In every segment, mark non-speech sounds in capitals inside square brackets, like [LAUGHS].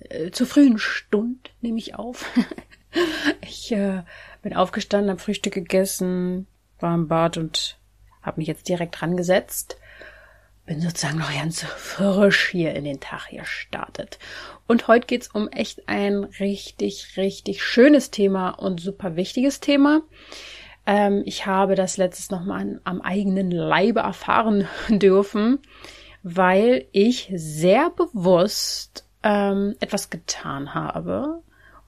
äh, zur frühen Stund nehme ich auf. [LAUGHS] ich äh, bin aufgestanden, habe Frühstück gegessen, war im Bad und habe mich jetzt direkt rangesetzt. Bin sozusagen noch ganz frisch hier in den Tag gestartet. Und heute geht's um echt ein richtig, richtig schönes Thema und super wichtiges Thema. Ähm, ich habe das letztes nochmal am eigenen Leibe erfahren [LAUGHS] dürfen, weil ich sehr bewusst ähm, etwas getan habe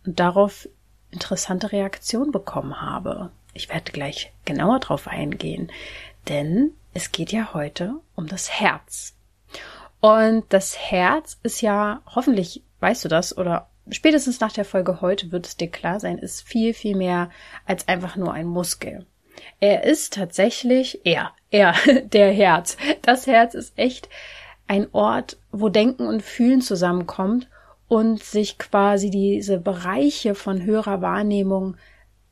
und darauf interessante Reaktion bekommen habe. Ich werde gleich genauer drauf eingehen, denn es geht ja heute um das Herz. Und das Herz ist ja, hoffentlich weißt du das oder spätestens nach der Folge heute wird es dir klar sein, ist viel, viel mehr als einfach nur ein Muskel. Er ist tatsächlich, er, er, [LAUGHS] der Herz. Das Herz ist echt ein Ort, wo Denken und Fühlen zusammenkommt und sich quasi diese Bereiche von höherer Wahrnehmung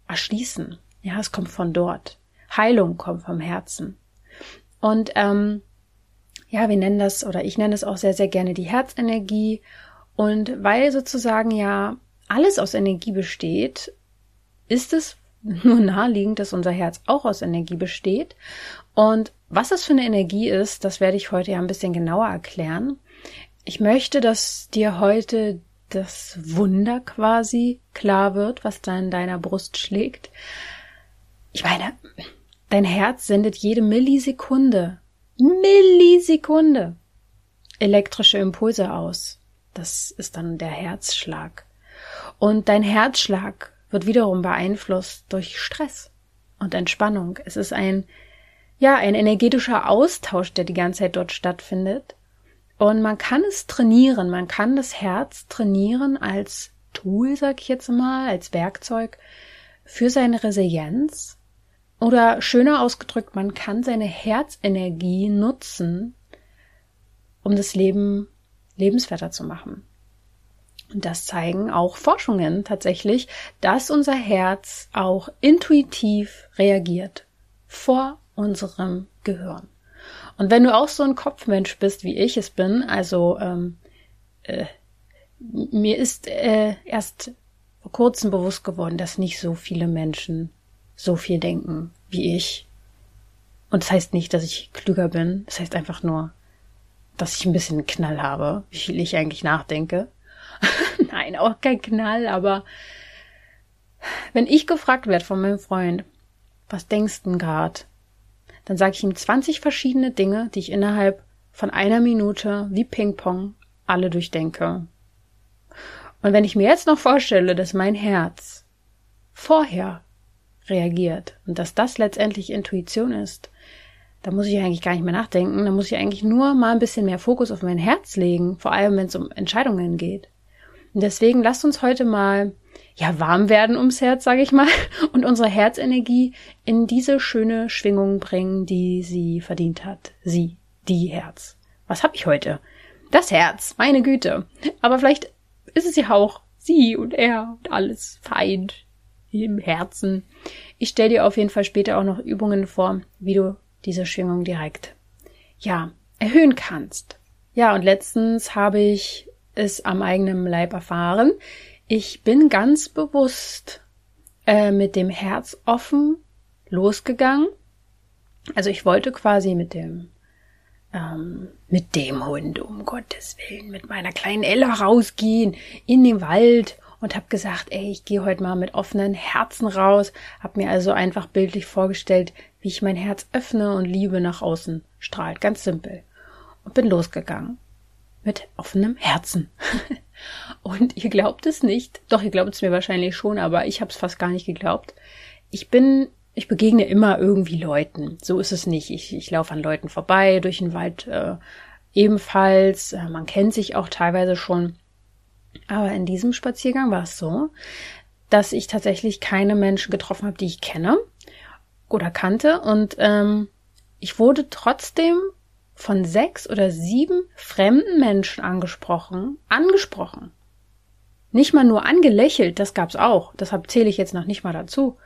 erschließen. Ja, es kommt von dort. Heilung kommt vom Herzen. Und ähm, ja, wir nennen das oder ich nenne es auch sehr, sehr gerne die Herzenergie. Und weil sozusagen ja alles aus Energie besteht, ist es [LAUGHS] nur naheliegend, dass unser Herz auch aus Energie besteht. Und was das für eine Energie ist, das werde ich heute ja ein bisschen genauer erklären. Ich möchte, dass dir heute das Wunder quasi klar wird, was da in deiner Brust schlägt. Ich meine, dein Herz sendet jede Millisekunde, Millisekunde elektrische Impulse aus. Das ist dann der Herzschlag. Und dein Herzschlag wird wiederum beeinflusst durch Stress und Entspannung. Es ist ein ja, ein energetischer Austausch, der die ganze Zeit dort stattfindet. Und man kann es trainieren, man kann das Herz trainieren als Tool, sag ich jetzt mal, als Werkzeug für seine Resilienz. Oder schöner ausgedrückt, man kann seine Herzenergie nutzen, um das Leben lebenswerter zu machen. Und das zeigen auch Forschungen tatsächlich, dass unser Herz auch intuitiv reagiert. Vor unserem Gehirn. Und wenn du auch so ein Kopfmensch bist, wie ich es bin, also ähm, äh, mir ist äh, erst vor kurzem bewusst geworden, dass nicht so viele Menschen so viel denken wie ich. Und das heißt nicht, dass ich klüger bin. Das heißt einfach nur, dass ich ein bisschen Knall habe, wie viel ich eigentlich nachdenke. [LAUGHS] Nein, auch kein Knall, aber wenn ich gefragt werde von meinem Freund, was denkst du denn grad? Dann sage ich ihm 20 verschiedene Dinge, die ich innerhalb von einer Minute wie Ping-Pong alle durchdenke. Und wenn ich mir jetzt noch vorstelle, dass mein Herz vorher reagiert und dass das letztendlich Intuition ist, da muss ich eigentlich gar nicht mehr nachdenken, da muss ich eigentlich nur mal ein bisschen mehr Fokus auf mein Herz legen, vor allem wenn es um Entscheidungen geht. Und deswegen lasst uns heute mal ja warm werden ums Herz, sage ich mal, [LAUGHS] und unsere Herzenergie in diese schöne Schwingung bringen, die sie verdient hat. Sie, die Herz. Was hab ich heute? Das Herz, meine Güte. Aber vielleicht ist es ja auch sie und er und alles fein im Herzen. Ich stelle dir auf jeden Fall später auch noch Übungen vor, wie du diese Schwingung direkt, ja, erhöhen kannst. Ja, und letztens habe ich es am eigenen Leib erfahren. Ich bin ganz bewusst äh, mit dem Herz offen losgegangen. Also ich wollte quasi mit dem ähm, mit dem Hund, um Gottes Willen, mit meiner kleinen Ella rausgehen in den Wald und habe gesagt, ey, ich gehe heute mal mit offenen Herzen raus. Hab mir also einfach bildlich vorgestellt, wie ich mein Herz öffne und Liebe nach außen strahlt. Ganz simpel. Und bin losgegangen mit offenem Herzen. [LAUGHS] Und ihr glaubt es nicht. Doch, ihr glaubt es mir wahrscheinlich schon, aber ich habe es fast gar nicht geglaubt. Ich bin, ich begegne immer irgendwie Leuten. So ist es nicht. Ich, ich laufe an Leuten vorbei, durch den Wald äh, ebenfalls. Äh, man kennt sich auch teilweise schon. Aber in diesem Spaziergang war es so, dass ich tatsächlich keine Menschen getroffen habe, die ich kenne oder kannte. Und ähm, ich wurde trotzdem von sechs oder sieben fremden Menschen angesprochen. Angesprochen. Nicht mal nur angelächelt, das gab's auch. Deshalb zähle ich jetzt noch nicht mal dazu.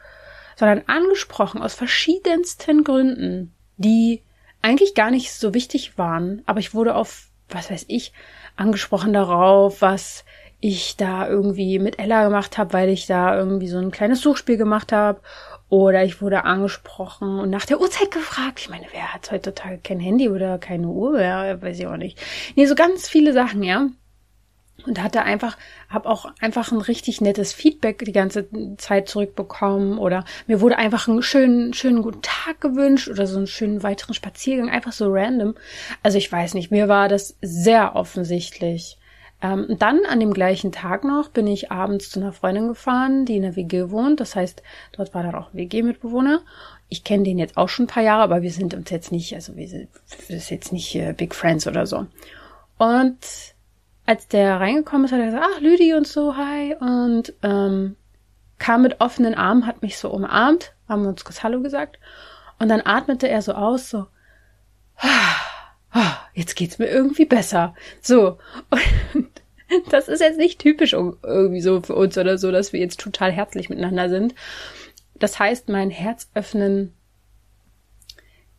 Sondern angesprochen aus verschiedensten Gründen, die eigentlich gar nicht so wichtig waren. Aber ich wurde auf, was weiß ich, angesprochen darauf, was ich da irgendwie mit Ella gemacht habe, weil ich da irgendwie so ein kleines Suchspiel gemacht habe. Oder ich wurde angesprochen und nach der Uhrzeit gefragt. Ich meine, wer hat heutzutage kein Handy oder keine Uhr? Ja, weiß ich auch nicht. Nee, so ganz viele Sachen, ja. Und hatte einfach, habe auch einfach ein richtig nettes Feedback die ganze Zeit zurückbekommen oder mir wurde einfach einen schönen, schönen guten Tag gewünscht oder so einen schönen weiteren Spaziergang, einfach so random. Also ich weiß nicht, mir war das sehr offensichtlich. Ähm, dann an dem gleichen Tag noch bin ich abends zu einer Freundin gefahren, die in der WG wohnt. Das heißt, dort war dann auch WG-Mitbewohner. Ich kenne den jetzt auch schon ein paar Jahre, aber wir sind uns jetzt nicht, also wir sind, wir sind jetzt nicht äh, Big Friends oder so. Und als der reingekommen ist, hat er gesagt, ach, Lüdi und so, hi. Und ähm, kam mit offenen Armen, hat mich so umarmt, haben uns kurz Hallo gesagt. Und dann atmete er so aus, so, ah, jetzt geht's mir irgendwie besser. So. [LAUGHS] Und [LAUGHS] das ist jetzt nicht typisch irgendwie so für uns oder so, dass wir jetzt total herzlich miteinander sind. Das heißt, mein Herz öffnen.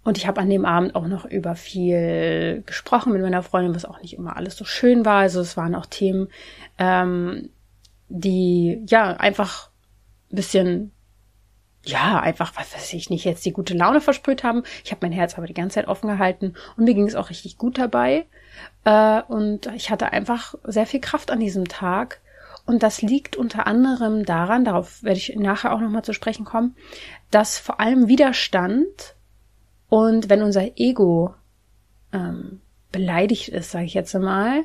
Und ich habe an dem Abend auch noch über viel gesprochen mit meiner Freundin, was auch nicht immer alles so schön war. Also es waren auch Themen, ähm, die ja einfach ein bisschen ja, einfach, was weiß ich nicht, jetzt die gute Laune versprüht haben. Ich habe mein Herz aber die ganze Zeit offen gehalten und mir ging es auch richtig gut dabei. Äh, und ich hatte einfach sehr viel Kraft an diesem Tag. Und das liegt unter anderem daran, darauf werde ich nachher auch nochmal zu sprechen kommen, dass vor allem Widerstand und wenn unser Ego ähm, beleidigt ist, sage ich jetzt mal,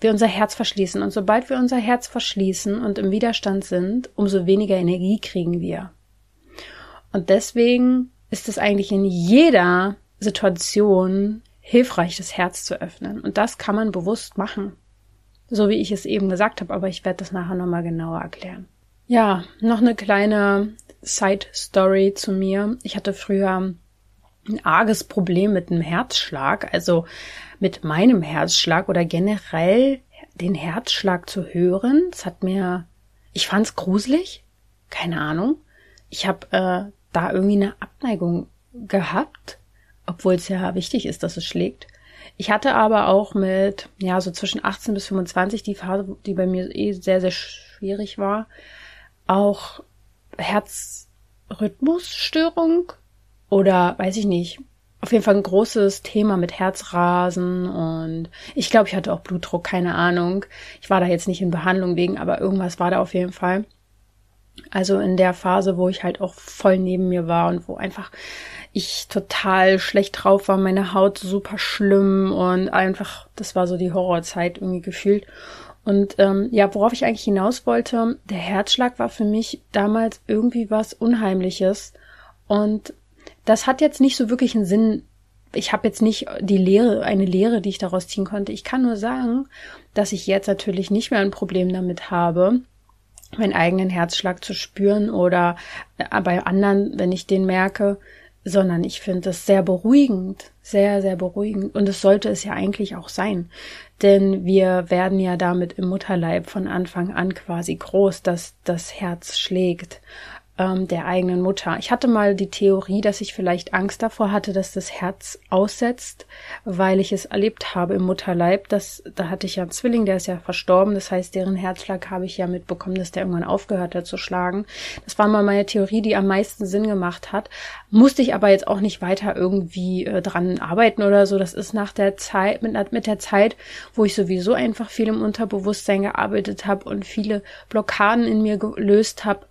wir unser Herz verschließen. Und sobald wir unser Herz verschließen und im Widerstand sind, umso weniger Energie kriegen wir. Und deswegen ist es eigentlich in jeder Situation hilfreich, das Herz zu öffnen. Und das kann man bewusst machen. So wie ich es eben gesagt habe, aber ich werde das nachher nochmal genauer erklären. Ja, noch eine kleine Side Story zu mir. Ich hatte früher ein arges Problem mit dem Herzschlag, also mit meinem Herzschlag oder generell den Herzschlag zu hören. Es hat mir, ich fand es gruselig, keine Ahnung. Ich habe äh, da irgendwie eine Abneigung gehabt, obwohl es ja wichtig ist, dass es schlägt. Ich hatte aber auch mit, ja, so zwischen 18 bis 25 die Phase, die bei mir eh sehr, sehr schwierig war, auch Herzrhythmusstörung oder weiß ich nicht, auf jeden Fall ein großes Thema mit Herzrasen und ich glaube, ich hatte auch Blutdruck, keine Ahnung. Ich war da jetzt nicht in Behandlung wegen, aber irgendwas war da auf jeden Fall. Also in der Phase, wo ich halt auch voll neben mir war und wo einfach ich total schlecht drauf war, meine Haut super schlimm und einfach, das war so die Horrorzeit irgendwie gefühlt. Und ähm, ja, worauf ich eigentlich hinaus wollte, der Herzschlag war für mich damals irgendwie was Unheimliches. Und das hat jetzt nicht so wirklich einen Sinn. Ich habe jetzt nicht die Lehre, eine Lehre, die ich daraus ziehen konnte. Ich kann nur sagen, dass ich jetzt natürlich nicht mehr ein Problem damit habe, meinen eigenen Herzschlag zu spüren oder äh, bei anderen, wenn ich den merke, sondern ich finde es sehr beruhigend, sehr, sehr beruhigend. Und es sollte es ja eigentlich auch sein. Denn wir werden ja damit im Mutterleib von Anfang an quasi groß, dass das Herz schlägt ähm, der eigenen Mutter. Ich hatte mal die Theorie, dass ich vielleicht Angst davor hatte, dass das Herz aussetzt, weil ich es erlebt habe im Mutterleib. Das, da hatte ich ja einen Zwilling, der ist ja verstorben. Das heißt, deren Herzschlag habe ich ja mitbekommen, dass der irgendwann aufgehört hat zu schlagen. Das war mal meine Theorie, die am meisten Sinn gemacht hat. Musste ich aber jetzt auch nicht weiter irgendwie äh, dran arbeiten oder so. Das ist nach der Zeit, mit, mit der Zeit, wo ich sowieso einfach viel im Unterbewusstsein gearbeitet habe und viele Blockaden in mir gelöst habe,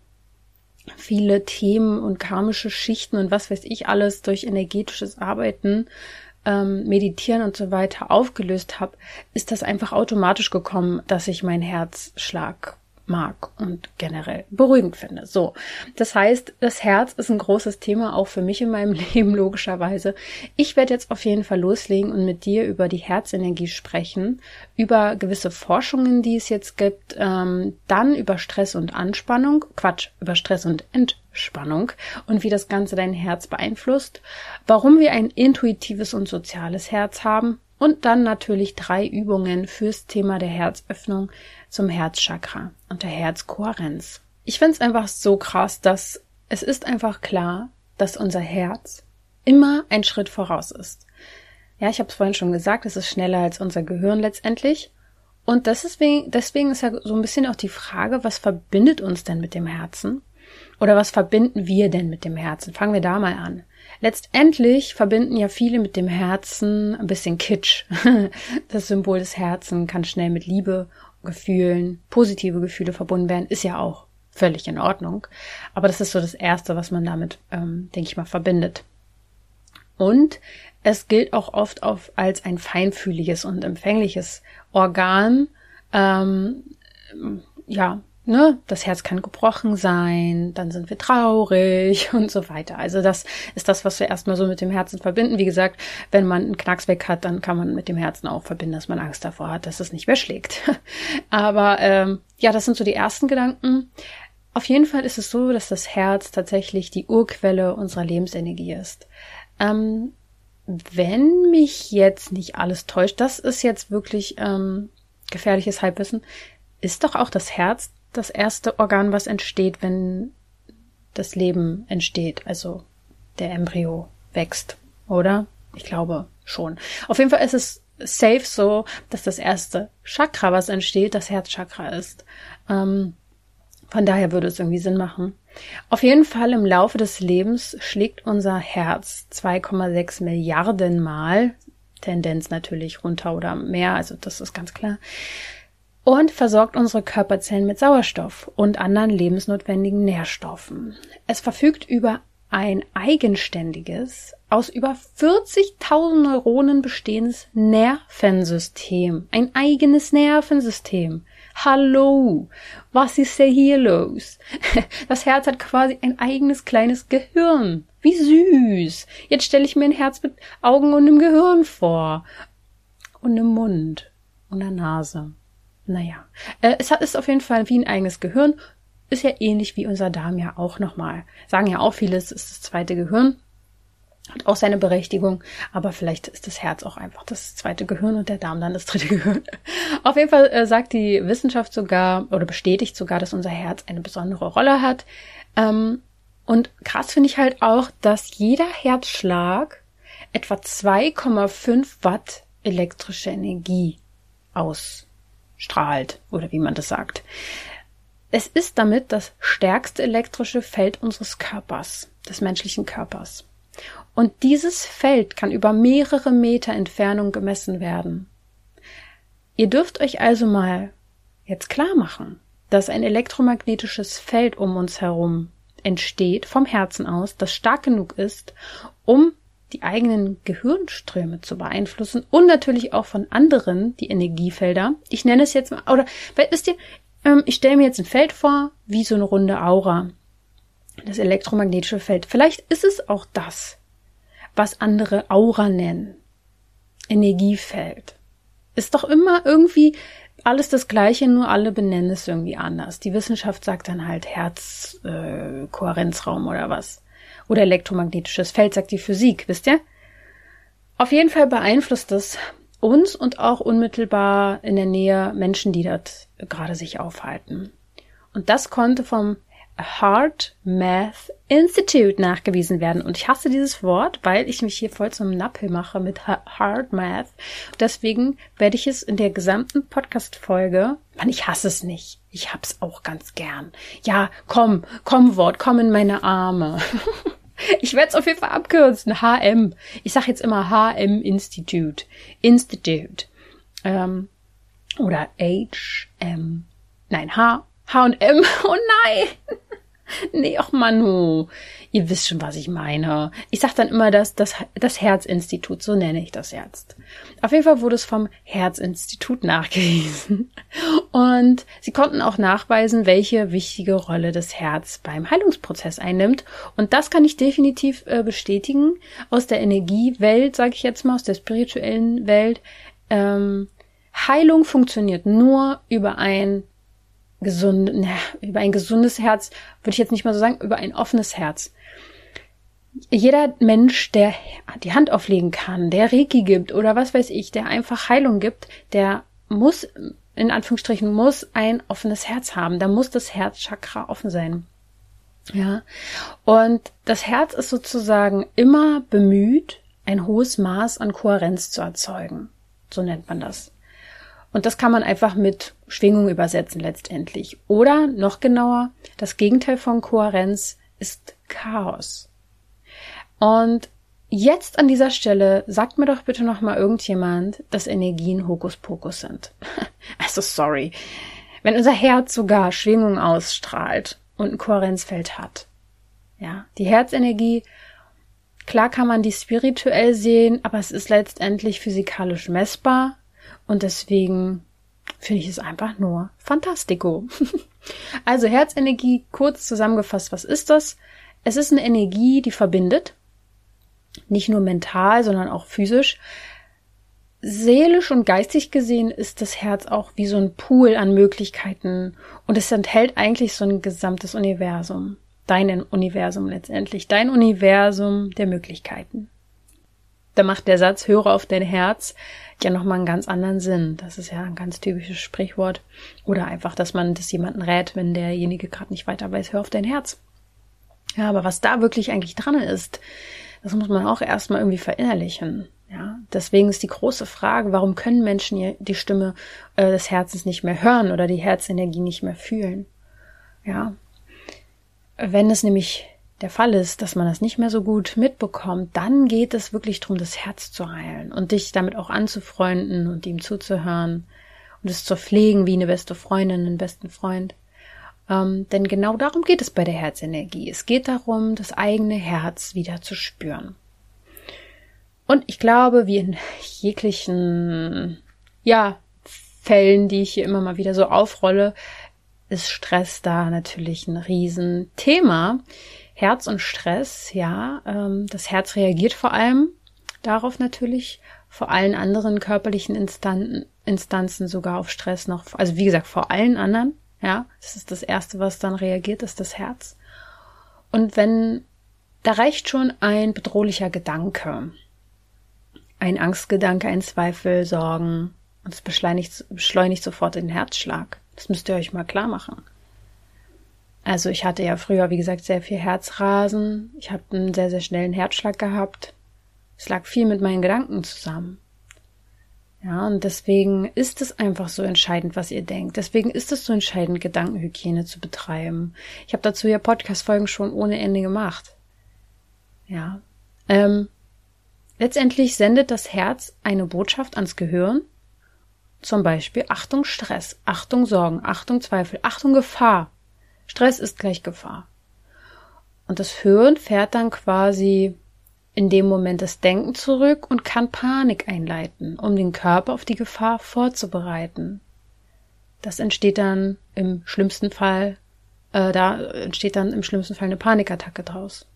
viele Themen und karmische Schichten und was weiß ich alles durch energetisches Arbeiten, ähm, Meditieren und so weiter aufgelöst habe, ist das einfach automatisch gekommen, dass ich meinen Herzschlag mag und generell beruhigend finde. So, das heißt, das Herz ist ein großes Thema auch für mich in meinem [LAUGHS] Leben logischerweise. Ich werde jetzt auf jeden Fall loslegen und mit dir über die Herzenergie sprechen, über gewisse Forschungen, die es jetzt gibt, ähm, dann über Stress und Anspannung, Quatsch, über Stress und Entspannung und wie das Ganze dein Herz beeinflusst, warum wir ein intuitives und soziales Herz haben und dann natürlich drei Übungen fürs Thema der Herzöffnung zum Herzchakra und der Herzkohärenz. Ich finde es einfach so krass, dass es ist einfach klar, dass unser Herz immer ein Schritt voraus ist. Ja, ich habe es vorhin schon gesagt, es ist schneller als unser Gehirn letztendlich. Und deswegen, deswegen ist ja so ein bisschen auch die Frage, was verbindet uns denn mit dem Herzen? Oder was verbinden wir denn mit dem Herzen? Fangen wir da mal an. Letztendlich verbinden ja viele mit dem Herzen ein bisschen Kitsch. [LAUGHS] Das Symbol des Herzens kann schnell mit Liebe, Gefühlen, positive Gefühle verbunden werden, ist ja auch völlig in Ordnung. Aber das ist so das Erste, was man damit, ähm, denke ich mal, verbindet. Und es gilt auch oft auf, als ein feinfühliges und empfängliches Organ. Ähm, ja, ne, das Herz kann gebrochen sein, dann sind wir traurig [LAUGHS] und so weiter. Also das ist das, was wir erstmal so mit dem Herzen verbinden. Wie gesagt, wenn man einen Knacks weg hat, dann kann man mit dem Herzen auch verbinden, dass man Angst davor hat, dass es nicht mehr schlägt. [LAUGHS] Aber ähm, ja, das sind so die ersten Gedanken. Auf jeden Fall ist es so, dass das Herz tatsächlich die Urquelle unserer Lebensenergie ist. Ähm, wenn mich jetzt nicht alles täuscht, das ist jetzt wirklich ähm, gefährliches Halbwissen, ist doch auch das Herz das erste Organ, was entsteht, wenn das Leben entsteht, also der Embryo wächst, oder? Ich glaube schon. Auf jeden Fall ist es safe so, dass das erste Chakra, was entsteht, das Herzchakra ist. Ähm, von daher würde es irgendwie Sinn machen. Auf jeden Fall im Laufe des Lebens schlägt unser Herz 2,6 Milliarden Mal, Tendenz natürlich runter oder mehr, also das ist ganz klar, und versorgt unsere Körperzellen mit Sauerstoff und anderen lebensnotwendigen Nährstoffen. Es verfügt über ein eigenständiges, aus über 40.000 Neuronen bestehendes Nervensystem. Ein eigenes Nervensystem. Hallo, was ist denn hier los? [LAUGHS] Das Herz hat quasi ein eigenes kleines Gehirn. Wie süß. Jetzt stelle ich mir ein Herz mit Augen und einem Gehirn vor. Und einem Mund und einer Nase. Naja, äh, es ist auf jeden Fall wie ein eigenes Gehirn. Ist ja ähnlich wie unser Darm ja auch nochmal. Sagen ja auch viele, es ist das zweite Gehirn. Hat auch seine Berechtigung, aber vielleicht ist das Herz auch einfach das zweite Gehirn und der Darm dann das dritte [LAUGHS] Gehirn. Auf jeden Fall äh, sagt die Wissenschaft sogar oder bestätigt sogar, dass unser Herz eine besondere Rolle hat. Ähm, und krass finde ich halt auch, dass jeder Herzschlag etwa 2,5 Watt elektrische Energie aus strahlt oder wie man das sagt. Es ist damit das stärkste elektrische Feld unseres Körpers, des menschlichen Körpers. Und dieses Feld kann über mehrere Meter Entfernung gemessen werden. Ihr dürft euch also mal jetzt klar machen, dass ein elektromagnetisches Feld um uns herum entsteht vom Herzen aus, das stark genug ist, um die eigenen Gehirnströme zu beeinflussen und natürlich auch von anderen die Energiefelder. Ich nenne es jetzt mal, oder wisst ihr, ähm, ich stelle mir jetzt ein Feld vor, wie so eine runde Aura. Das elektromagnetische Feld. Vielleicht ist es auch das, was andere Aura nennen. Energiefeld. Ist doch immer irgendwie alles das Gleiche, nur alle benennen es irgendwie anders. Die Wissenschaft sagt dann halt Herzkohärenzraum äh, oder was oder elektromagnetisches Feld, sagt die Physik, wisst ihr? Auf jeden Fall beeinflusst es uns und auch unmittelbar in der Nähe Menschen, die dort gerade sich aufhalten. Und das konnte vom Heart Math Institute nachgewiesen werden. Und ich hasse dieses Wort, weil ich mich hier voll zum Nappel mache mit Heart Math. Deswegen werde ich es in der gesamten Podcast-Folge, man, ich hasse es nicht. Ich hab's auch ganz gern. Ja, komm, komm Wort, komm in meine Arme. [LAUGHS] Ich werde es auf jeden Fall abkürzen. HM. Ich sage jetzt immer HM Institute. Institute. Ähm, oder HM. Nein, H. H und M. [LAUGHS] Oh nein. Nee, ach Manu, ihr wisst schon, was ich meine. Ich sag dann immer das, das, das Herzinstitut, so nenne ich das jetzt. Auf jeden Fall wurde es vom Herzinstitut nachgewiesen. Und sie konnten auch nachweisen, welche wichtige Rolle das Herz beim Heilungsprozess einnimmt. Und das kann ich definitiv äh, bestätigen aus der Energiewelt, sage ich jetzt mal, aus der spirituellen Welt. Ähm, Heilung funktioniert nur über ein gesund, na, über ein gesundes Herz, würde ich jetzt nicht mal so sagen, über ein offenes Herz. Jeder Mensch, der die Hand auflegen kann, der Reiki gibt oder was weiß ich, der einfach Heilung gibt, der muss, in Anführungsstrichen, muss ein offenes Herz haben. Da muss das Herzchakra offen sein. Ja. Und das Herz ist sozusagen immer bemüht, ein hohes Maß an Kohärenz zu erzeugen. So nennt man das. Und das kann man einfach mit Schwingung übersetzen letztendlich. Oder noch genauer, das Gegenteil von Kohärenz ist Chaos. Und jetzt an dieser Stelle sagt mir doch bitte noch mal irgendjemand, dass Energien Hokuspokus sind. [LAUGHS] also sorry. Wenn unser Herz sogar Schwingung ausstrahlt und ein Kohärenzfeld hat. Ja, die Herzenergie, klar kann man die spirituell sehen, aber es ist letztendlich physikalisch messbar und deswegen finde ich es einfach nur fantastico. [LAUGHS] also Herzenergie, kurz zusammengefasst, was ist das? Es ist eine Energie, die verbindet. Nicht nur mental, sondern auch physisch. Seelisch und geistig gesehen ist das Herz auch wie so ein Pool an Möglichkeiten und es enthält eigentlich so ein gesamtes Universum. Dein Universum letztendlich. Dein Universum der Möglichkeiten. Da macht der Satz, höre auf dein Herz, ja nochmal einen ganz anderen Sinn. Das ist ja ein ganz typisches Sprichwort. Oder einfach, dass man das jemanden rät, wenn derjenige gerade nicht weiter weiß, hör auf dein Herz. Ja, aber was da wirklich eigentlich dran ist, das muss man auch erstmal irgendwie verinnerlichen. Ja, deswegen ist die große Frage, warum können Menschen die Stimme äh, des Herzens nicht mehr hören oder die Herzenergie nicht mehr fühlen? Ja, wenn es nämlich der Fall ist, dass man das nicht mehr so gut mitbekommt, dann geht es wirklich darum, das Herz zu heilen und dich damit auch anzufreunden und ihm zuzuhören und es zu pflegen wie eine beste Freundin, einen besten Freund. Ähm, denn genau darum geht es bei der Herzenergie. Es geht darum, das eigene Herz wieder zu spüren. Und ich glaube, wie in jeglichen, ja, Fällen, die ich hier immer mal wieder so aufrolle, ist Stress da natürlich ein Riesenthema. Herz und Stress, ja, ähm, das Herz reagiert vor allem darauf natürlich, vor allen anderen körperlichen Instanten, Instanzen sogar auf Stress noch, also wie gesagt, vor allen anderen, ja, das ist das erste, was dann reagiert, ist das Herz. Und wenn, da reicht schon ein bedrohlicher Gedanke, ein Angstgedanke, ein Zweifel, Sorgen, und es beschleunigt, beschleunigt sofort den Herzschlag. Das müsst ihr euch mal klar machen. Also ich hatte ja früher, wie gesagt, sehr viel Herzrasen. Ich habe einen sehr, sehr schnellen Herzschlag gehabt. Es lag viel mit meinen Gedanken zusammen. Ja, und deswegen ist es einfach so entscheidend, was ihr denkt. Deswegen ist es so entscheidend, Gedankenhygiene zu betreiben. Ich habe dazu ja Podcast-Folgen schon ohne Ende gemacht. Ja. Ähm, letztendlich sendet das Herz eine Botschaft ans Gehirn. Zum Beispiel Achtung Stress, Achtung Sorgen, Achtung Zweifel, Achtung Gefahr. Stress ist gleich Gefahr. Und das Hirn fährt dann quasi in dem Moment das Denken zurück und kann Panik einleiten, um den Körper auf die Gefahr vorzubereiten. Das entsteht dann im schlimmsten Fall, äh, da entsteht dann im schlimmsten Fall eine Panikattacke draus.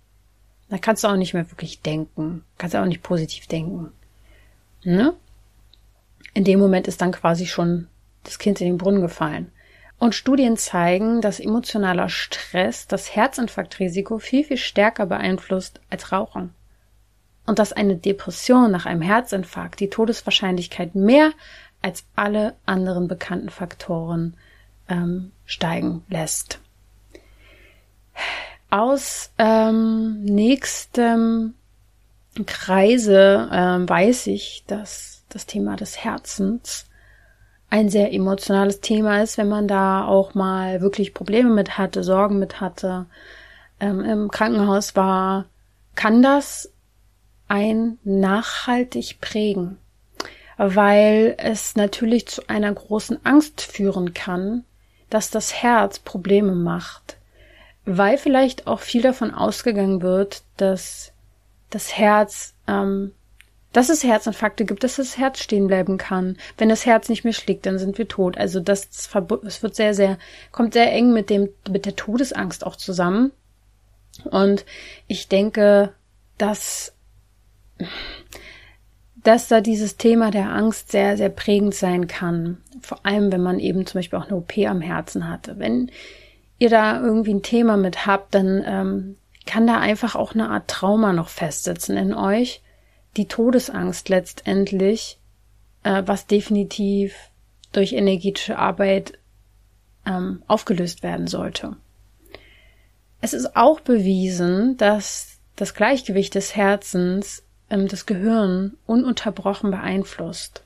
Da kannst du auch nicht mehr wirklich denken, kannst du auch nicht positiv denken. Ne? In dem Moment ist dann quasi schon das Kind in den Brunnen gefallen. Und Studien zeigen, dass emotionaler Stress das Herzinfarktrisiko viel, viel stärker beeinflusst als Rauchen. Und dass eine Depression nach einem Herzinfarkt die Todeswahrscheinlichkeit mehr als alle anderen bekannten Faktoren ähm, steigen lässt. Aus ähm, nächstem Kreise ähm, weiß ich, dass das Thema des Herzens ein sehr emotionales Thema ist, wenn man da auch mal wirklich Probleme mit hatte, Sorgen mit hatte, ähm, im Krankenhaus war, kann das ein nachhaltig prägen, weil es natürlich zu einer großen Angst führen kann, dass das Herz Probleme macht, weil vielleicht auch viel davon ausgegangen wird, dass das Herz, ähm, dass es Herzinfarkte gibt, dass das Herz stehen bleiben kann. Wenn das Herz nicht mehr schlägt, dann sind wir tot. Also das, es wird sehr, sehr, kommt sehr eng mit dem, mit der Todesangst auch zusammen. Und ich denke, dass, dass da dieses Thema der Angst sehr, sehr prägend sein kann. Vor allem, wenn man eben zum Beispiel auch eine OP am Herzen hatte. Wenn ihr da irgendwie ein Thema mit habt, dann ähm, kann da einfach auch eine Art Trauma noch festsitzen in euch. Die Todesangst letztendlich, äh, was definitiv durch energetische Arbeit ähm, aufgelöst werden sollte. Es ist auch bewiesen, dass das Gleichgewicht des Herzens ähm, das Gehirn ununterbrochen beeinflusst.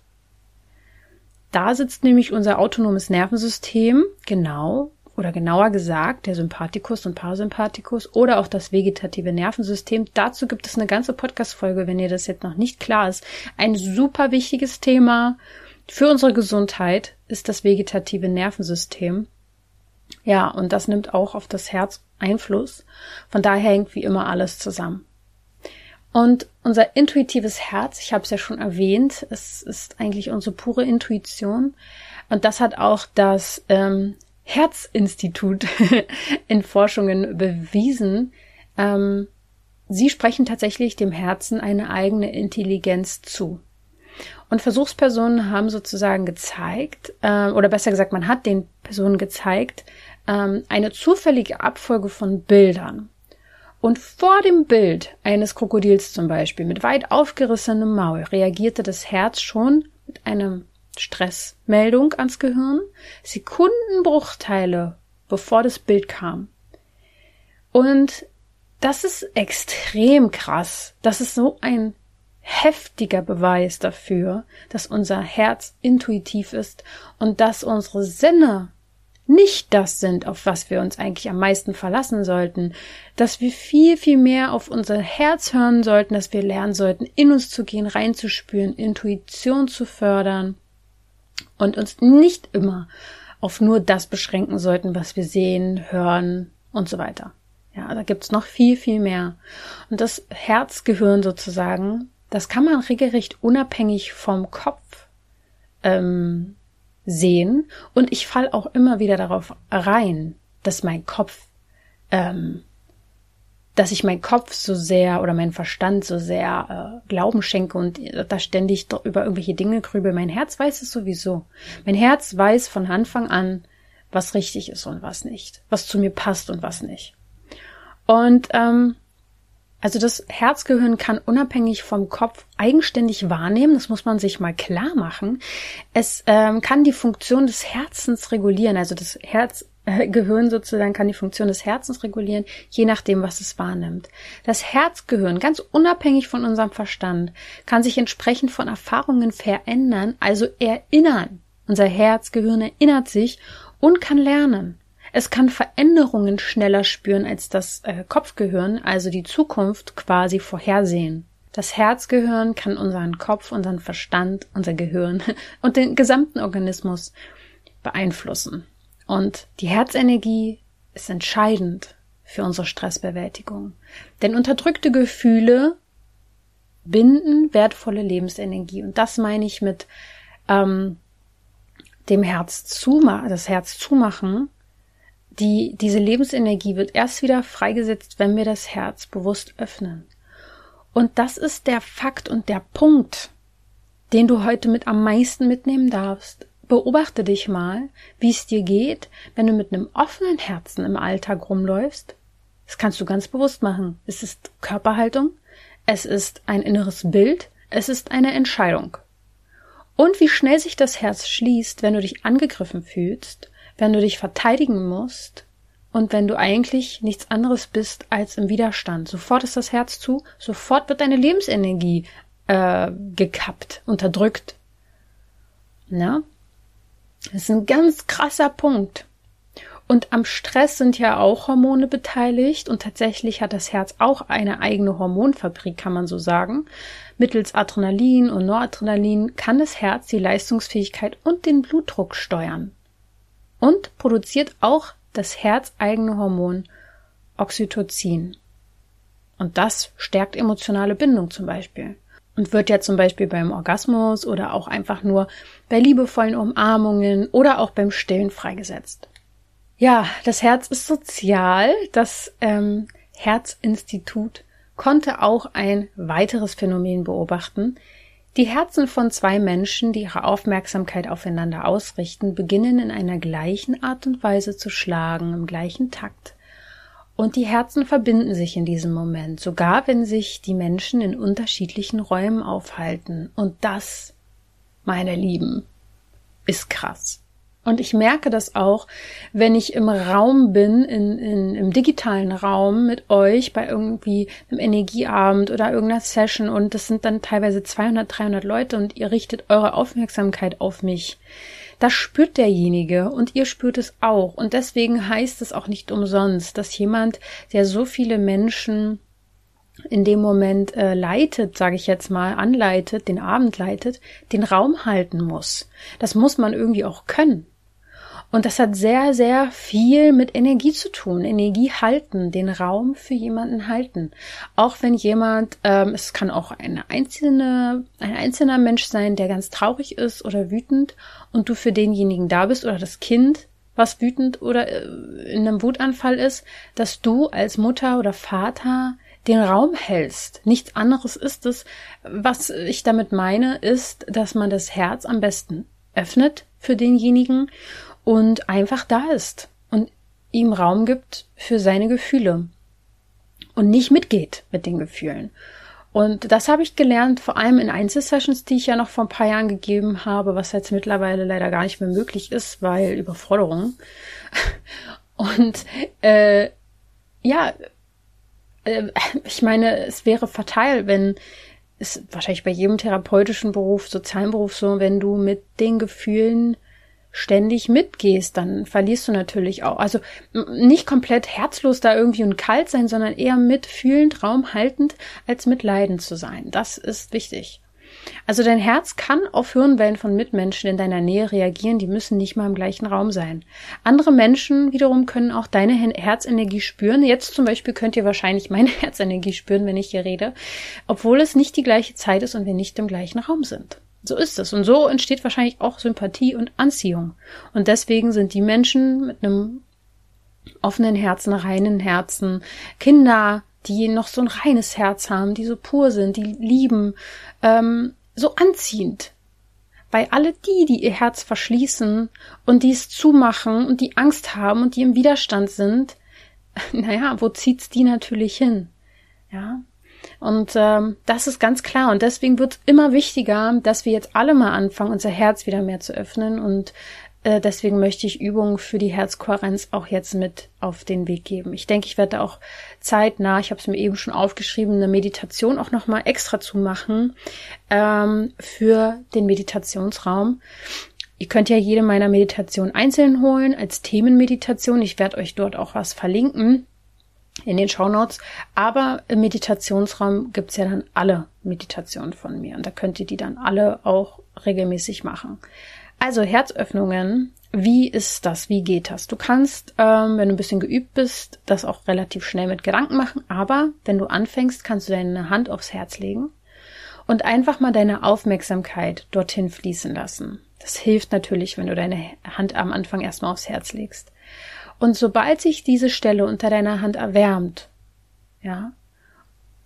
Da sitzt nämlich unser autonomes Nervensystem, genau, oder genauer gesagt der Sympathikus und Parasympathikus oder auch das vegetative Nervensystem. Dazu gibt es eine ganze Podcast-Folge, wenn ihr das jetzt noch nicht klar ist. Ein super wichtiges Thema für unsere Gesundheit ist das vegetative Nervensystem. Ja, und das nimmt auch auf das Herz Einfluss. Von daher hängt wie immer alles zusammen. Und unser intuitives Herz, ich habe es ja schon erwähnt, es ist eigentlich unsere pure Intuition. Und das hat auch das ähm, Herzinstitut [LAUGHS] in Forschungen bewiesen. Ähm, sie sprechen tatsächlich dem Herzen eine eigene Intelligenz zu. Und Versuchspersonen haben sozusagen gezeigt, äh, oder besser gesagt, man hat den Personen gezeigt, ähm, eine zufällige Abfolge von Bildern. Und vor dem Bild eines Krokodils zum Beispiel mit weit aufgerissenem Maul reagierte das Herz schon mit einem Stressmeldung ans Gehirn, Sekundenbruchteile, bevor das Bild kam. Und das ist extrem krass. Das ist so ein heftiger Beweis dafür, dass unser Herz intuitiv ist und dass unsere Sinne nicht das sind, auf was wir uns eigentlich am meisten verlassen sollten, dass wir viel, viel mehr auf unser Herz hören sollten, dass wir lernen sollten, in uns zu gehen, reinzuspüren, Intuition zu fördern und uns nicht immer auf nur das beschränken sollten, was wir sehen, hören und so weiter. Ja, da gibt's noch viel, viel mehr. Und das Herzgehirn sozusagen, das kann man regelrecht unabhängig vom Kopf ähm, sehen. Und ich fall auch immer wieder darauf rein, dass mein Kopf ähm, dass ich mein Kopf so sehr oder mein Verstand so sehr äh, Glauben schenke und da ständig über irgendwelche Dinge grübel. Mein Herz weiß es sowieso. Mein Herz weiß von Anfang an, was richtig ist und was nicht, was zu mir passt und was nicht. Und ähm, also das Herzgehirn kann unabhängig vom Kopf eigenständig wahrnehmen, das muss man sich mal klar machen. Es ähm, kann die Funktion des Herzens regulieren, also das Herz äh, Gehirn sozusagen kann die Funktion des Herzens regulieren, je nachdem, was es wahrnimmt. Das Herzgehirn, ganz unabhängig von unserem Verstand, kann sich entsprechend von Erfahrungen verändern, also erinnern. Unser Herzgehirn erinnert sich und kann lernen. Es kann Veränderungen schneller spüren als das äh, Kopfgehirn, also die Zukunft quasi vorhersehen. Das Herzgehirn kann unseren Kopf, unseren Verstand, unser Gehirn [LAUGHS] und den gesamten Organismus beeinflussen. Und die Herzenergie ist entscheidend für unsere Stressbewältigung. Denn unterdrückte Gefühle binden wertvolle Lebensenergie. Und das meine ich mit ähm, dem Herz zumachen, das Herz zumachen. Die, diese Lebensenergie wird erst wieder freigesetzt, wenn wir das Herz bewusst öffnen. Und das ist der Fakt und der Punkt, den du heute mit am meisten mitnehmen darfst. Beobachte dich mal, wie es dir geht, wenn du mit einem offenen Herzen im Alltag rumläufst. Das kannst du ganz bewusst machen. Es ist Körperhaltung, es ist ein inneres Bild, es ist eine Entscheidung. Und wie schnell sich das Herz schließt, wenn du dich angegriffen fühlst, wenn du dich verteidigen musst und wenn du eigentlich nichts anderes bist als im Widerstand. Sofort ist das Herz zu, sofort wird deine Lebensenergie äh, gekappt, unterdrückt. Ja? Das ist ein ganz krasser Punkt. Und am Stress sind ja auch Hormone beteiligt und tatsächlich hat das Herz auch eine eigene Hormonfabrik, kann man so sagen. Mittels Adrenalin und Noradrenalin kann das Herz die Leistungsfähigkeit und den Blutdruck steuern. Und produziert auch das herzeigene Hormon Oxytocin. Und das stärkt emotionale Bindung zum Beispiel. Und wird ja zum Beispiel beim Orgasmus oder auch einfach nur bei liebevollen Umarmungen oder auch beim Stillen freigesetzt. Ja, das Herz ist sozial. Das ähm, Herzinstitut konnte auch ein weiteres Phänomen beobachten. Die Herzen von zwei Menschen, die ihre Aufmerksamkeit aufeinander ausrichten, beginnen in einer gleichen Art und Weise zu schlagen, im gleichen Takt. Und die Herzen verbinden sich in diesem Moment, sogar wenn sich die Menschen in unterschiedlichen Räumen aufhalten. Und das, meine Lieben, ist krass. Und ich merke das auch, wenn ich im Raum bin, in, in, im digitalen Raum mit euch bei irgendwie einem Energieabend oder irgendeiner Session und das sind dann teilweise 200, 300 Leute und ihr richtet eure Aufmerksamkeit auf mich. Das spürt derjenige und ihr spürt es auch. Und deswegen heißt es auch nicht umsonst, dass jemand, der so viele Menschen in dem Moment äh, leitet, sage ich jetzt mal, anleitet, den Abend leitet, den Raum halten muss. Das muss man irgendwie auch können. Und das hat sehr, sehr viel mit Energie zu tun. Energie halten, den Raum für jemanden halten. Auch wenn jemand, ähm, es kann auch eine einzelne, ein einzelner Mensch sein, der ganz traurig ist oder wütend und du für denjenigen da bist oder das Kind, was wütend oder äh, in einem Wutanfall ist, dass du als Mutter oder Vater den Raum hältst. Nichts anderes ist es. Was ich damit meine, ist, dass man das Herz am besten öffnet für denjenigen und einfach da ist und ihm Raum gibt für seine Gefühle und nicht mitgeht mit den Gefühlen. Und das habe ich gelernt, vor allem in Einzelsessions, die ich ja noch vor ein paar Jahren gegeben habe, was jetzt mittlerweile leider gar nicht mehr möglich ist, weil Überforderung. [LAUGHS] Und äh, ja, äh, ich meine, es wäre fatal, wenn ist wahrscheinlich bei jedem therapeutischen Beruf, sozialen Beruf so, wenn du mit den Gefühlen ständig mitgehst, dann verlierst du natürlich auch. Also nicht komplett herzlos da irgendwie und kalt sein, sondern eher mitfühlend, raumhaltend, als mitleidend zu sein. Das ist wichtig. Also dein Herz kann auf Hirnwellen von Mitmenschen in deiner Nähe reagieren, die müssen nicht mal im gleichen Raum sein. Andere Menschen wiederum können auch deine Herzenergie spüren. Jetzt zum Beispiel könnt ihr wahrscheinlich meine [LAUGHS] Herzenergie spüren, wenn ich hier rede, obwohl es nicht die gleiche Zeit ist und wir nicht im gleichen Raum sind. So ist es. Und so entsteht wahrscheinlich auch Sympathie und Anziehung. Und deswegen sind die Menschen mit einem offenen Herzen, reinen Herzen, Kinder, die noch so ein reines Herz haben, die so pur sind, die lieben, ähm, so anziehend. Weil alle die, die ihr Herz verschließen und die es zumachen und die Angst haben und die im Widerstand sind, [LAUGHS] naja, wo zieht's die natürlich hin? Ja, und ähm, das ist ganz klar. Und deswegen wird es immer wichtiger, dass wir jetzt alle mal anfangen, unser Herz wieder mehr zu öffnen. Und äh, deswegen möchte ich Übungen für die Herzkohärenz auch jetzt mit auf den Weg geben. Ich denke, ich werde auch zeitnah, ich habe es mir eben schon aufgeschrieben, eine Meditation auch nochmal extra zu machen ähm, für den Meditationsraum. Ihr könnt ja jede meiner Meditationen einzeln holen als Themenmeditation. Ich werde euch dort auch was verlinken in den Shownotes. Aber im Meditationsraum gibt's ja dann alle Meditationen von mir und da könnt ihr die dann alle auch regelmäßig machen. Also Herzöffnungen, wie ist das? Wie geht das? Du kannst, ähm, wenn du ein bisschen geübt bist, das auch relativ schnell mit Gedanken machen, aber wenn du anfängst, kannst du deine Hand aufs Herz legen und einfach mal deine Aufmerksamkeit dorthin fließen lassen. Das hilft natürlich, wenn du deine Hand am Anfang erstmal aufs Herz legst. Und sobald sich diese Stelle unter deiner Hand erwärmt, ja,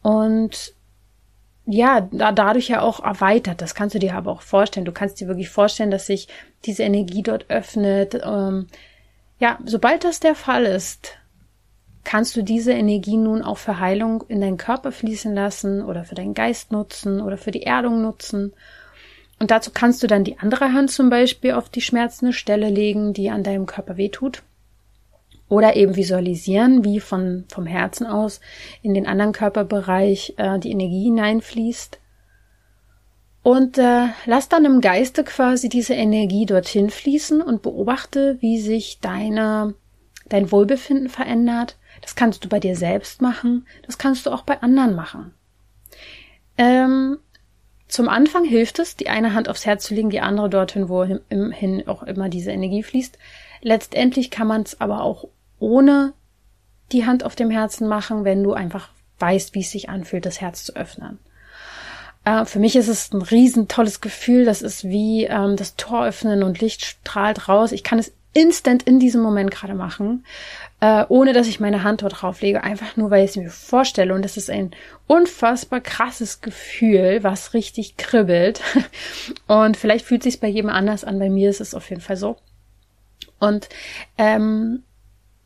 und ja, da, dadurch ja auch erweitert, das kannst du dir aber auch vorstellen. Du kannst dir wirklich vorstellen, dass sich diese Energie dort öffnet. Ähm, ja, sobald das der Fall ist, kannst du diese Energie nun auch für Heilung in deinen Körper fließen lassen oder für deinen Geist nutzen oder für die Erdung nutzen. Und dazu kannst du dann die andere Hand zum Beispiel auf die schmerzende Stelle legen, die an deinem Körper wehtut. Oder eben visualisieren, wie von, vom Herzen aus in den anderen Körperbereich äh, die Energie hineinfließt. Und äh, lass dann im Geiste quasi diese Energie dorthin fließen und beobachte, wie sich deine, dein Wohlbefinden verändert. Das kannst du bei dir selbst machen, das kannst du auch bei anderen machen. Ähm, zum Anfang hilft es, die eine Hand aufs Herz zu legen, die andere dorthin, wo hin auch immer diese Energie fließt. Letztendlich kann man es aber auch ohne die Hand auf dem Herzen machen, wenn du einfach weißt, wie es sich anfühlt, das Herz zu öffnen. Äh, für mich ist es ein riesen tolles Gefühl. Das ist wie ähm, das Tor öffnen und Licht strahlt raus. Ich kann es instant in diesem Moment gerade machen, äh, ohne dass ich meine Hand dort drauflege, einfach nur, weil ich es mir vorstelle. Und das ist ein unfassbar krasses Gefühl, was richtig kribbelt. [LAUGHS] Und vielleicht fühlt sich bei jedem anders an. Bei mir ist es auf jeden Fall so. Und ähm,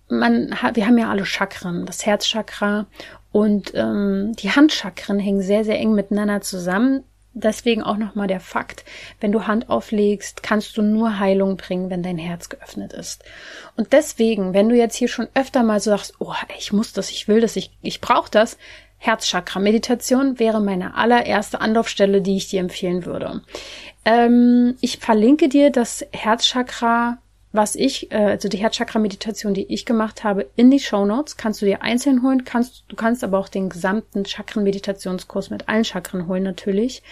man hat, wir haben ja alle Chakren, das Herzchakra und ähm, die Handchakren hängen sehr, sehr eng miteinander zusammen. Deswegen auch nochmal der Fakt, wenn du Hand auflegst, kannst du nur Heilung bringen, wenn dein Herz geöffnet ist. Und deswegen, wenn du jetzt hier schon öfter mal so sagst, oh, ich muss das, ich will das, ich, ich brauche das, Herzchakra-Meditation wäre meine allererste Anlaufstelle, die ich dir empfehlen würde. Ähm, ich verlinke dir das Herzchakra was ich, äh, also die Herzchakra-Meditation, die ich gemacht habe, in die Show Notes. Kannst du dir einzeln holen, kannst, du kannst aber auch den gesamten Chakren-Meditationskurs mit allen Chakren holen natürlich.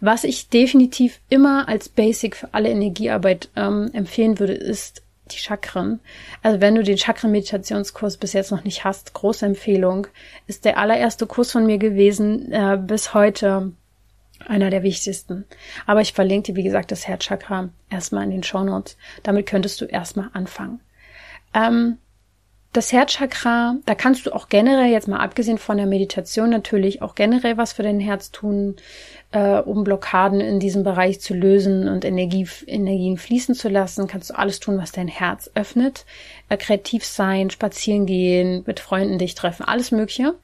Was ich definitiv immer als Basic für alle Energiearbeit ähm, empfehlen würde, ist die Chakren. Also wenn du den Chakren-Meditationskurs bis jetzt noch nicht hast, große Empfehlung, ist der allererste Kurs von mir gewesen, äh, bis heute einer der wichtigsten. Aber ich verlinke dir, wie gesagt, das Herzchakra erstmal in den Show Notes. Damit könntest du erstmal anfangen. Ähm, das Herzchakra, da kannst du auch generell, jetzt mal abgesehen von der Meditation, natürlich auch generell was für dein Herz tun, äh, um Blockaden in diesem Bereich zu lösen und Energie, Energien fließen zu lassen. Kannst du alles tun, was dein Herz öffnet. Äh, kreativ sein, spazieren gehen, mit Freunden dich treffen, alles Mögliche.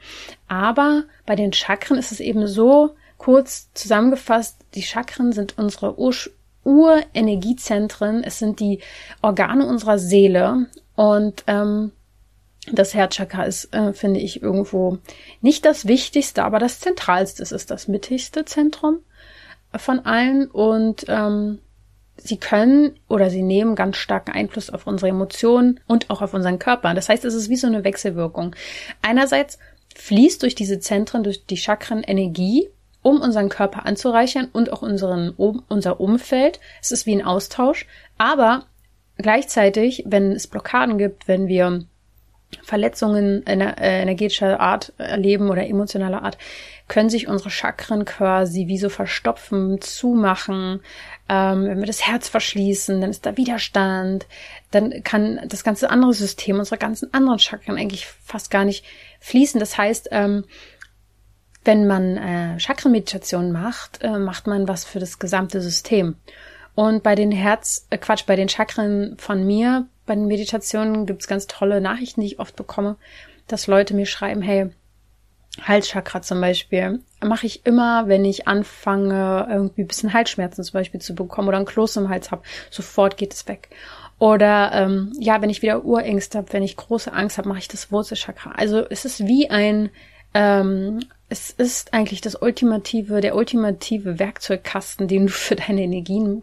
Aber bei den Chakren ist es eben so, Kurz zusammengefasst, die Chakren sind unsere Ur Urenergiezentren, es sind die Organe unserer Seele und ähm, das Herzchakra ist, äh, finde ich, irgendwo nicht das Wichtigste, aber das Zentralste. Es ist das mittigste Zentrum von allen und ähm, sie können oder sie nehmen ganz starken Einfluss auf unsere Emotionen und auch auf unseren Körper. Das heißt, es ist wie so eine Wechselwirkung. Einerseits fließt durch diese Zentren, durch die Chakren Energie um unseren Körper anzureichern und auch unseren, unser Umfeld. Es ist wie ein Austausch. Aber gleichzeitig, wenn es Blockaden gibt, wenn wir Verletzungen äh, energetischer Art erleben oder emotionaler Art, können sich unsere Chakren quasi wie so verstopfen, zumachen. Ähm, wenn wir das Herz verschließen, dann ist da Widerstand. Dann kann das ganze andere System, unsere ganzen anderen Chakren eigentlich fast gar nicht fließen. Das heißt, ähm, wenn man äh, Chakrenmeditation macht, äh, macht man was für das gesamte System. Und bei den Herz, äh, Quatsch, bei den Chakren von mir, bei den Meditationen gibt's ganz tolle Nachrichten, die ich oft bekomme, dass Leute mir schreiben, hey, Halschakra zum Beispiel, mache ich immer, wenn ich anfange, irgendwie ein bisschen Halsschmerzen zum Beispiel zu bekommen oder ein Kloß im Hals habe, sofort geht es weg. Oder ähm, ja, wenn ich wieder Urängste habe, wenn ich große Angst habe, mache ich das Wurzelchakra. Also es ist wie ein ähm, es ist eigentlich das ultimative, der ultimative Werkzeugkasten, den du für deine Energien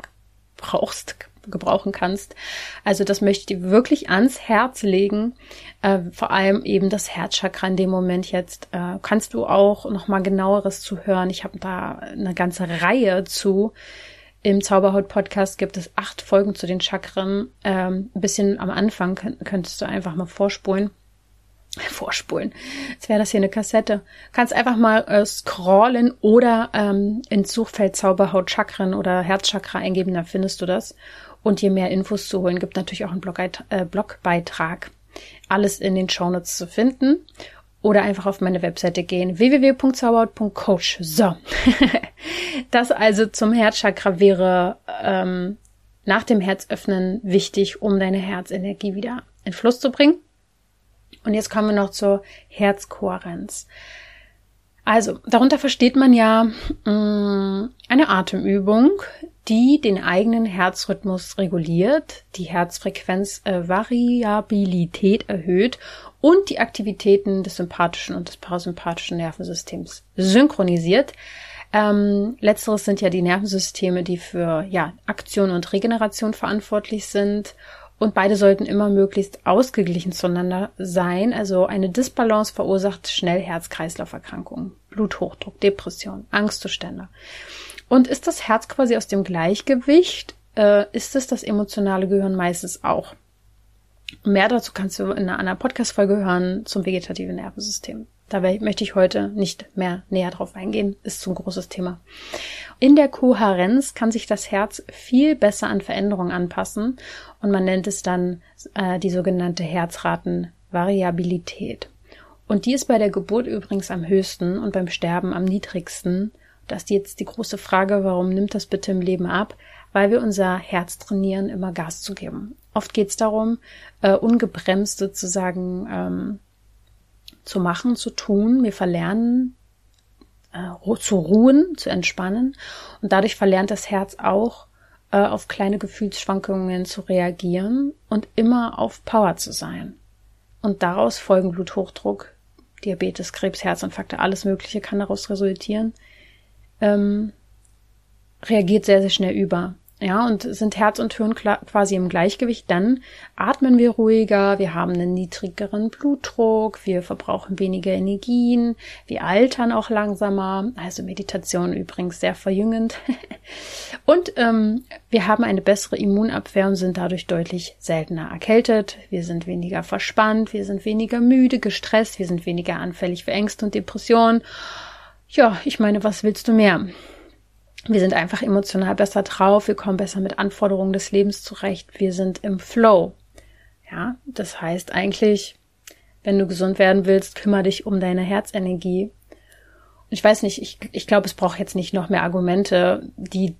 brauchst, gebrauchen kannst. Also das möchte ich dir wirklich ans Herz legen. Äh, vor allem eben das Herzchakra in dem Moment jetzt. Äh, kannst du auch noch mal genaueres zu hören. Ich habe da eine ganze Reihe zu. Im Zauberhaut-Podcast gibt es acht Folgen zu den Chakren. Ähm, ein bisschen am Anfang könntest du einfach mal vorspulen vorspulen. Jetzt wäre das hier eine Kassette. Kannst einfach mal äh, scrollen oder ähm, ins Suchfeld Zauberhaut Chakren oder Herzchakra eingeben, da findest du das. Und dir mehr Infos zu holen, gibt natürlich auch einen Blogbeit äh, Blogbeitrag. Alles in den Shownotes zu finden. Oder einfach auf meine Webseite gehen, www.zauberhaut.coach. So. [LAUGHS] das also zum Herzchakra wäre ähm, nach dem Herzöffnen wichtig, um deine Herzenergie wieder in Fluss zu bringen. Und jetzt kommen wir noch zur Herzkohärenz. Also, darunter versteht man ja mh, mm, eine Atemübung, die den eigenen Herzrhythmus reguliert, die Herzfrequenzvariabilität äh, erhöht und die Aktivitäten des sympathischen und des parasympathischen Nervensystems synchronisiert. Ähm, letzteres sind ja die Nervensysteme, die für ja, Aktion und Regeneration verantwortlich sind und beide sollten immer möglichst ausgeglichen zueinander sein. Also eine Disbalance verursacht schnell Herz-Kreislauf-Erkrankungen, Bluthochdruck, Depression, Angstzustände. Und ist das Herz quasi aus dem Gleichgewicht, äh, ist es das emotionale Gehirn meistens auch. Mehr dazu kannst du in einer Podcast-Folge hören zum vegetativen Nervensystem. Da möchte ich heute nicht mehr näher drauf eingehen, ist zu ein großes Thema. In der Kohärenz kann sich das Herz viel besser an Veränderungen anpassen und man nennt es dann äh, die sogenannte Herzratenvariabilität. Und die ist bei der Geburt übrigens am höchsten und beim Sterben am niedrigsten. Das ist jetzt die große Frage, warum nimmt das bitte im Leben ab? Weil wir unser Herz trainieren, immer Gas zu geben. Oft geht es darum, äh, ungebremst sozusagen ähm, zu machen, zu tun. Wir verlernen äh, zu ruhen, zu entspannen und dadurch verlernt das Herz auch äh, auf kleine Gefühlsschwankungen zu reagieren und immer auf Power zu sein. Und daraus folgen Bluthochdruck, Diabetes, Krebs, Herzinfarkte, alles Mögliche kann daraus resultieren. Ähm, reagiert sehr, sehr schnell über. Ja, und sind Herz und Hirn quasi im Gleichgewicht, dann atmen wir ruhiger, wir haben einen niedrigeren Blutdruck, wir verbrauchen weniger Energien, wir altern auch langsamer, also Meditation übrigens sehr verjüngend. [LAUGHS] und ähm, wir haben eine bessere Immunabwehr und sind dadurch deutlich seltener erkältet, wir sind weniger verspannt, wir sind weniger müde, gestresst, wir sind weniger anfällig für Ängste und Depressionen. Ja, ich meine, was willst du mehr? Wir sind einfach emotional besser drauf, wir kommen besser mit Anforderungen des Lebens zurecht, wir sind im Flow. Ja, das heißt eigentlich, wenn du gesund werden willst, kümmere dich um deine Herzenergie. Ich weiß nicht, ich, ich glaube, es braucht jetzt nicht noch mehr Argumente, die,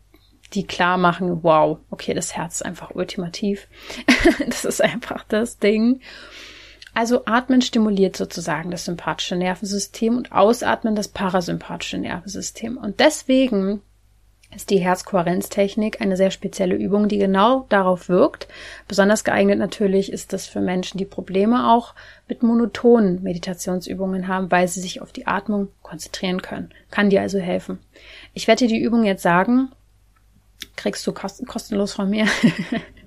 die klar machen, wow, okay, das Herz ist einfach ultimativ. [LAUGHS] das ist einfach das Ding. Also Atmen stimuliert sozusagen das sympathische Nervensystem und Ausatmen das parasympathische Nervensystem. Und deswegen ist die Herzkohärenztechnik eine sehr spezielle Übung, die genau darauf wirkt. Besonders geeignet natürlich ist das für Menschen, die Probleme auch mit monotonen Meditationsübungen haben, weil sie sich auf die Atmung konzentrieren können. Kann dir also helfen. Ich werde dir die Übung jetzt sagen. Kriegst du kostenlos von mir.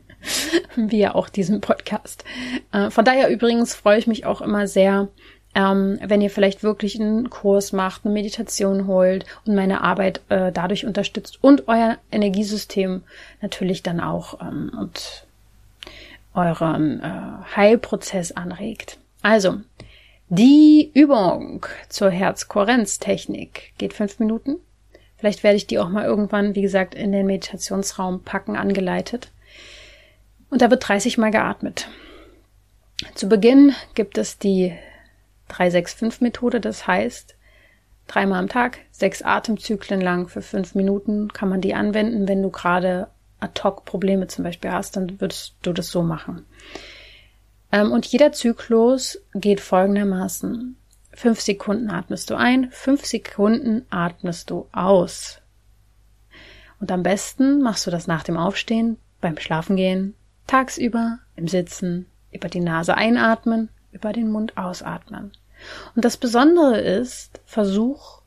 [LAUGHS] Wie ja auch diesen Podcast. Äh, von daher übrigens freue ich mich auch immer sehr, ähm, wenn ihr vielleicht wirklich einen Kurs macht, eine Meditation holt und meine Arbeit äh, dadurch unterstützt und euer Energiesystem natürlich dann auch ähm, und euren äh, Heilprozess anregt. Also, die Übung zur Herzkohärenztechnik geht fünf Minuten. Vielleicht werde ich die auch mal irgendwann, wie gesagt, in den Meditationsraum packen, angeleitet. Und da wird 30 Mal geatmet. Zu Beginn gibt es die 365-Methode. Das heißt, dreimal am Tag, sechs Atemzyklen lang für fünf Minuten kann man die anwenden. Wenn du gerade ad hoc Probleme zum Beispiel hast, dann würdest du das so machen. Ähm, und jeder Zyklus geht folgendermaßen. Fünf Sekunden atmest du ein, fünf Sekunden atmest du aus. Und am besten machst du das nach dem Aufstehen, beim Schlafengehen, tagsüber, im Sitzen, über die Nase einatmen, über den Mund ausatmen. Und das Besondere ist, versuch,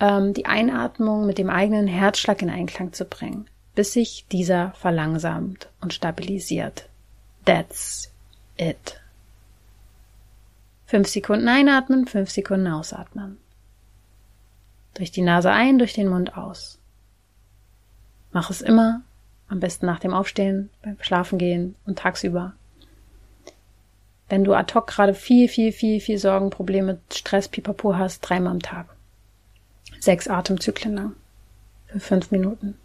ähm, die Einatmung mit dem eigenen Herzschlag in Einklang zu bringen, bis sich dieser verlangsamt und stabilisiert. That's it. Fünf Sekunden einatmen, fünf Sekunden ausatmen. Durch die Nase ein, durch den Mund aus. Mach es immer, am besten nach dem Aufstehen, beim Schlafengehen und tagsüber wenn du ad hoc gerade viel, viel, viel, viel Sorgen, Probleme, Stress, Pipapo hast, dreimal am Tag. Sechs Atemzyklen lang. Für fünf Minuten.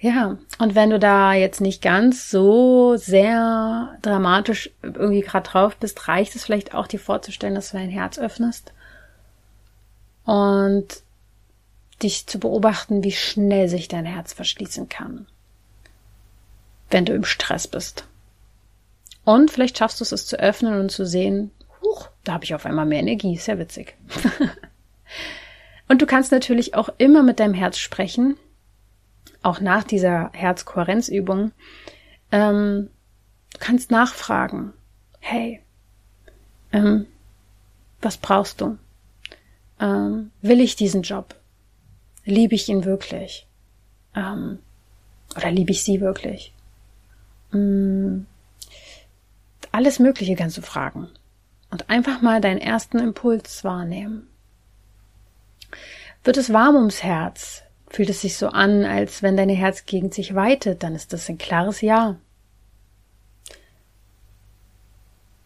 Ja, und wenn du da jetzt nicht ganz so sehr dramatisch irgendwie gerade drauf bist, reicht es vielleicht auch dir vorzustellen, dass du dein Herz öffnest und dich zu beobachten, wie schnell sich dein Herz verschließen kann wenn du im Stress bist. Und vielleicht schaffst du es, es zu öffnen und zu sehen, huch, da habe ich auf einmal mehr Energie, ist ja witzig. [LAUGHS] und du kannst natürlich auch immer mit deinem Herz sprechen, auch nach dieser Herzkohärenzübung. Ähm, du kannst nachfragen, hey, ähm, was brauchst du? Ähm, will ich diesen Job? Liebe ich ihn wirklich? Ähm, oder liebe ich sie wirklich? Mm, alles Mögliche kannst du fragen und einfach mal deinen ersten Impuls wahrnehmen. Wird es warm ums Herz? Fühlt es sich so an, als wenn deine Herzgegend sich weitet, dann ist das ein klares Ja.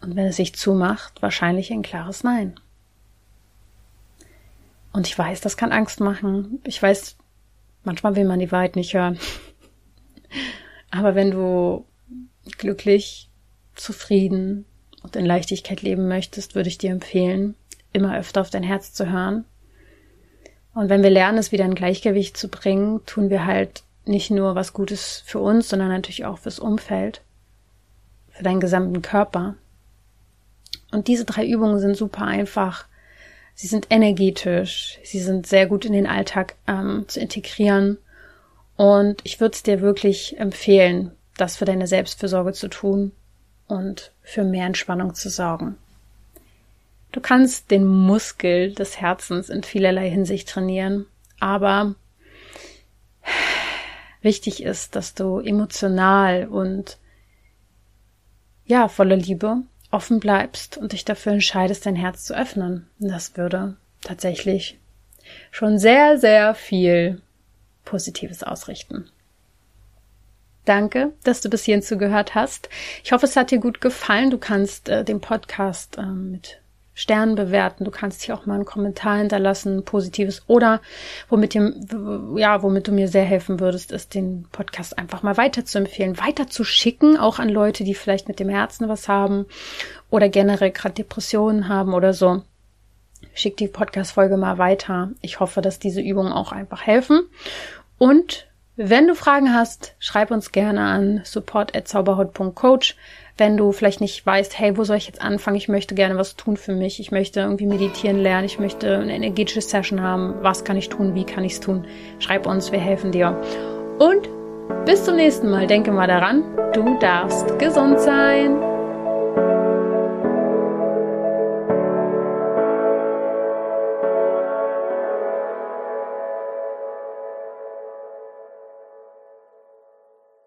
Und wenn es sich zumacht, wahrscheinlich ein klares Nein. Und ich weiß, das kann Angst machen. Ich weiß, manchmal will man die Wahrheit nicht hören. [LAUGHS] Aber wenn du glücklich, zufrieden und in Leichtigkeit leben möchtest, würde ich dir empfehlen, immer öfter auf dein Herz zu hören. Und wenn wir lernen, es wieder in Gleichgewicht zu bringen, tun wir halt nicht nur was Gutes für uns, sondern natürlich auch fürs Umfeld, für deinen gesamten Körper. Und diese drei Übungen sind super einfach. Sie sind energetisch, sie sind sehr gut in den Alltag ähm, zu integrieren. Und ich würde es dir wirklich empfehlen, das für deine Selbstfürsorge zu tun und für mehr Entspannung zu sorgen. Du kannst den Muskel des Herzens in vielerlei Hinsicht trainieren, aber wichtig ist, dass du emotional und ja, voller Liebe offen bleibst und dich dafür entscheidest, dein Herz zu öffnen. Das würde tatsächlich schon sehr, sehr viel Positives ausrichten. Danke, dass du bis hierhin zugehört hast. Ich hoffe, es hat dir gut gefallen. Du kannst äh, den Podcast äh, mit Sternen bewerten. Du kannst hier auch mal einen Kommentar hinterlassen, positives oder womit dir, ja, womit du mir sehr helfen würdest, ist den Podcast einfach mal weiter zu empfehlen, weiter zu schicken, auch an Leute, die vielleicht mit dem Herzen was haben oder generell gerade Depressionen haben oder so. Schick die Podcast-Folge mal weiter. Ich hoffe, dass diese Übungen auch einfach helfen. Und wenn du Fragen hast, schreib uns gerne an support@zauberhaut.coach. Wenn du vielleicht nicht weißt, hey, wo soll ich jetzt anfangen? Ich möchte gerne was tun für mich. Ich möchte irgendwie meditieren lernen. Ich möchte eine energetische Session haben. Was kann ich tun? Wie kann ich es tun? Schreib uns, wir helfen dir. Und bis zum nächsten Mal. Denke mal daran, du darfst gesund sein.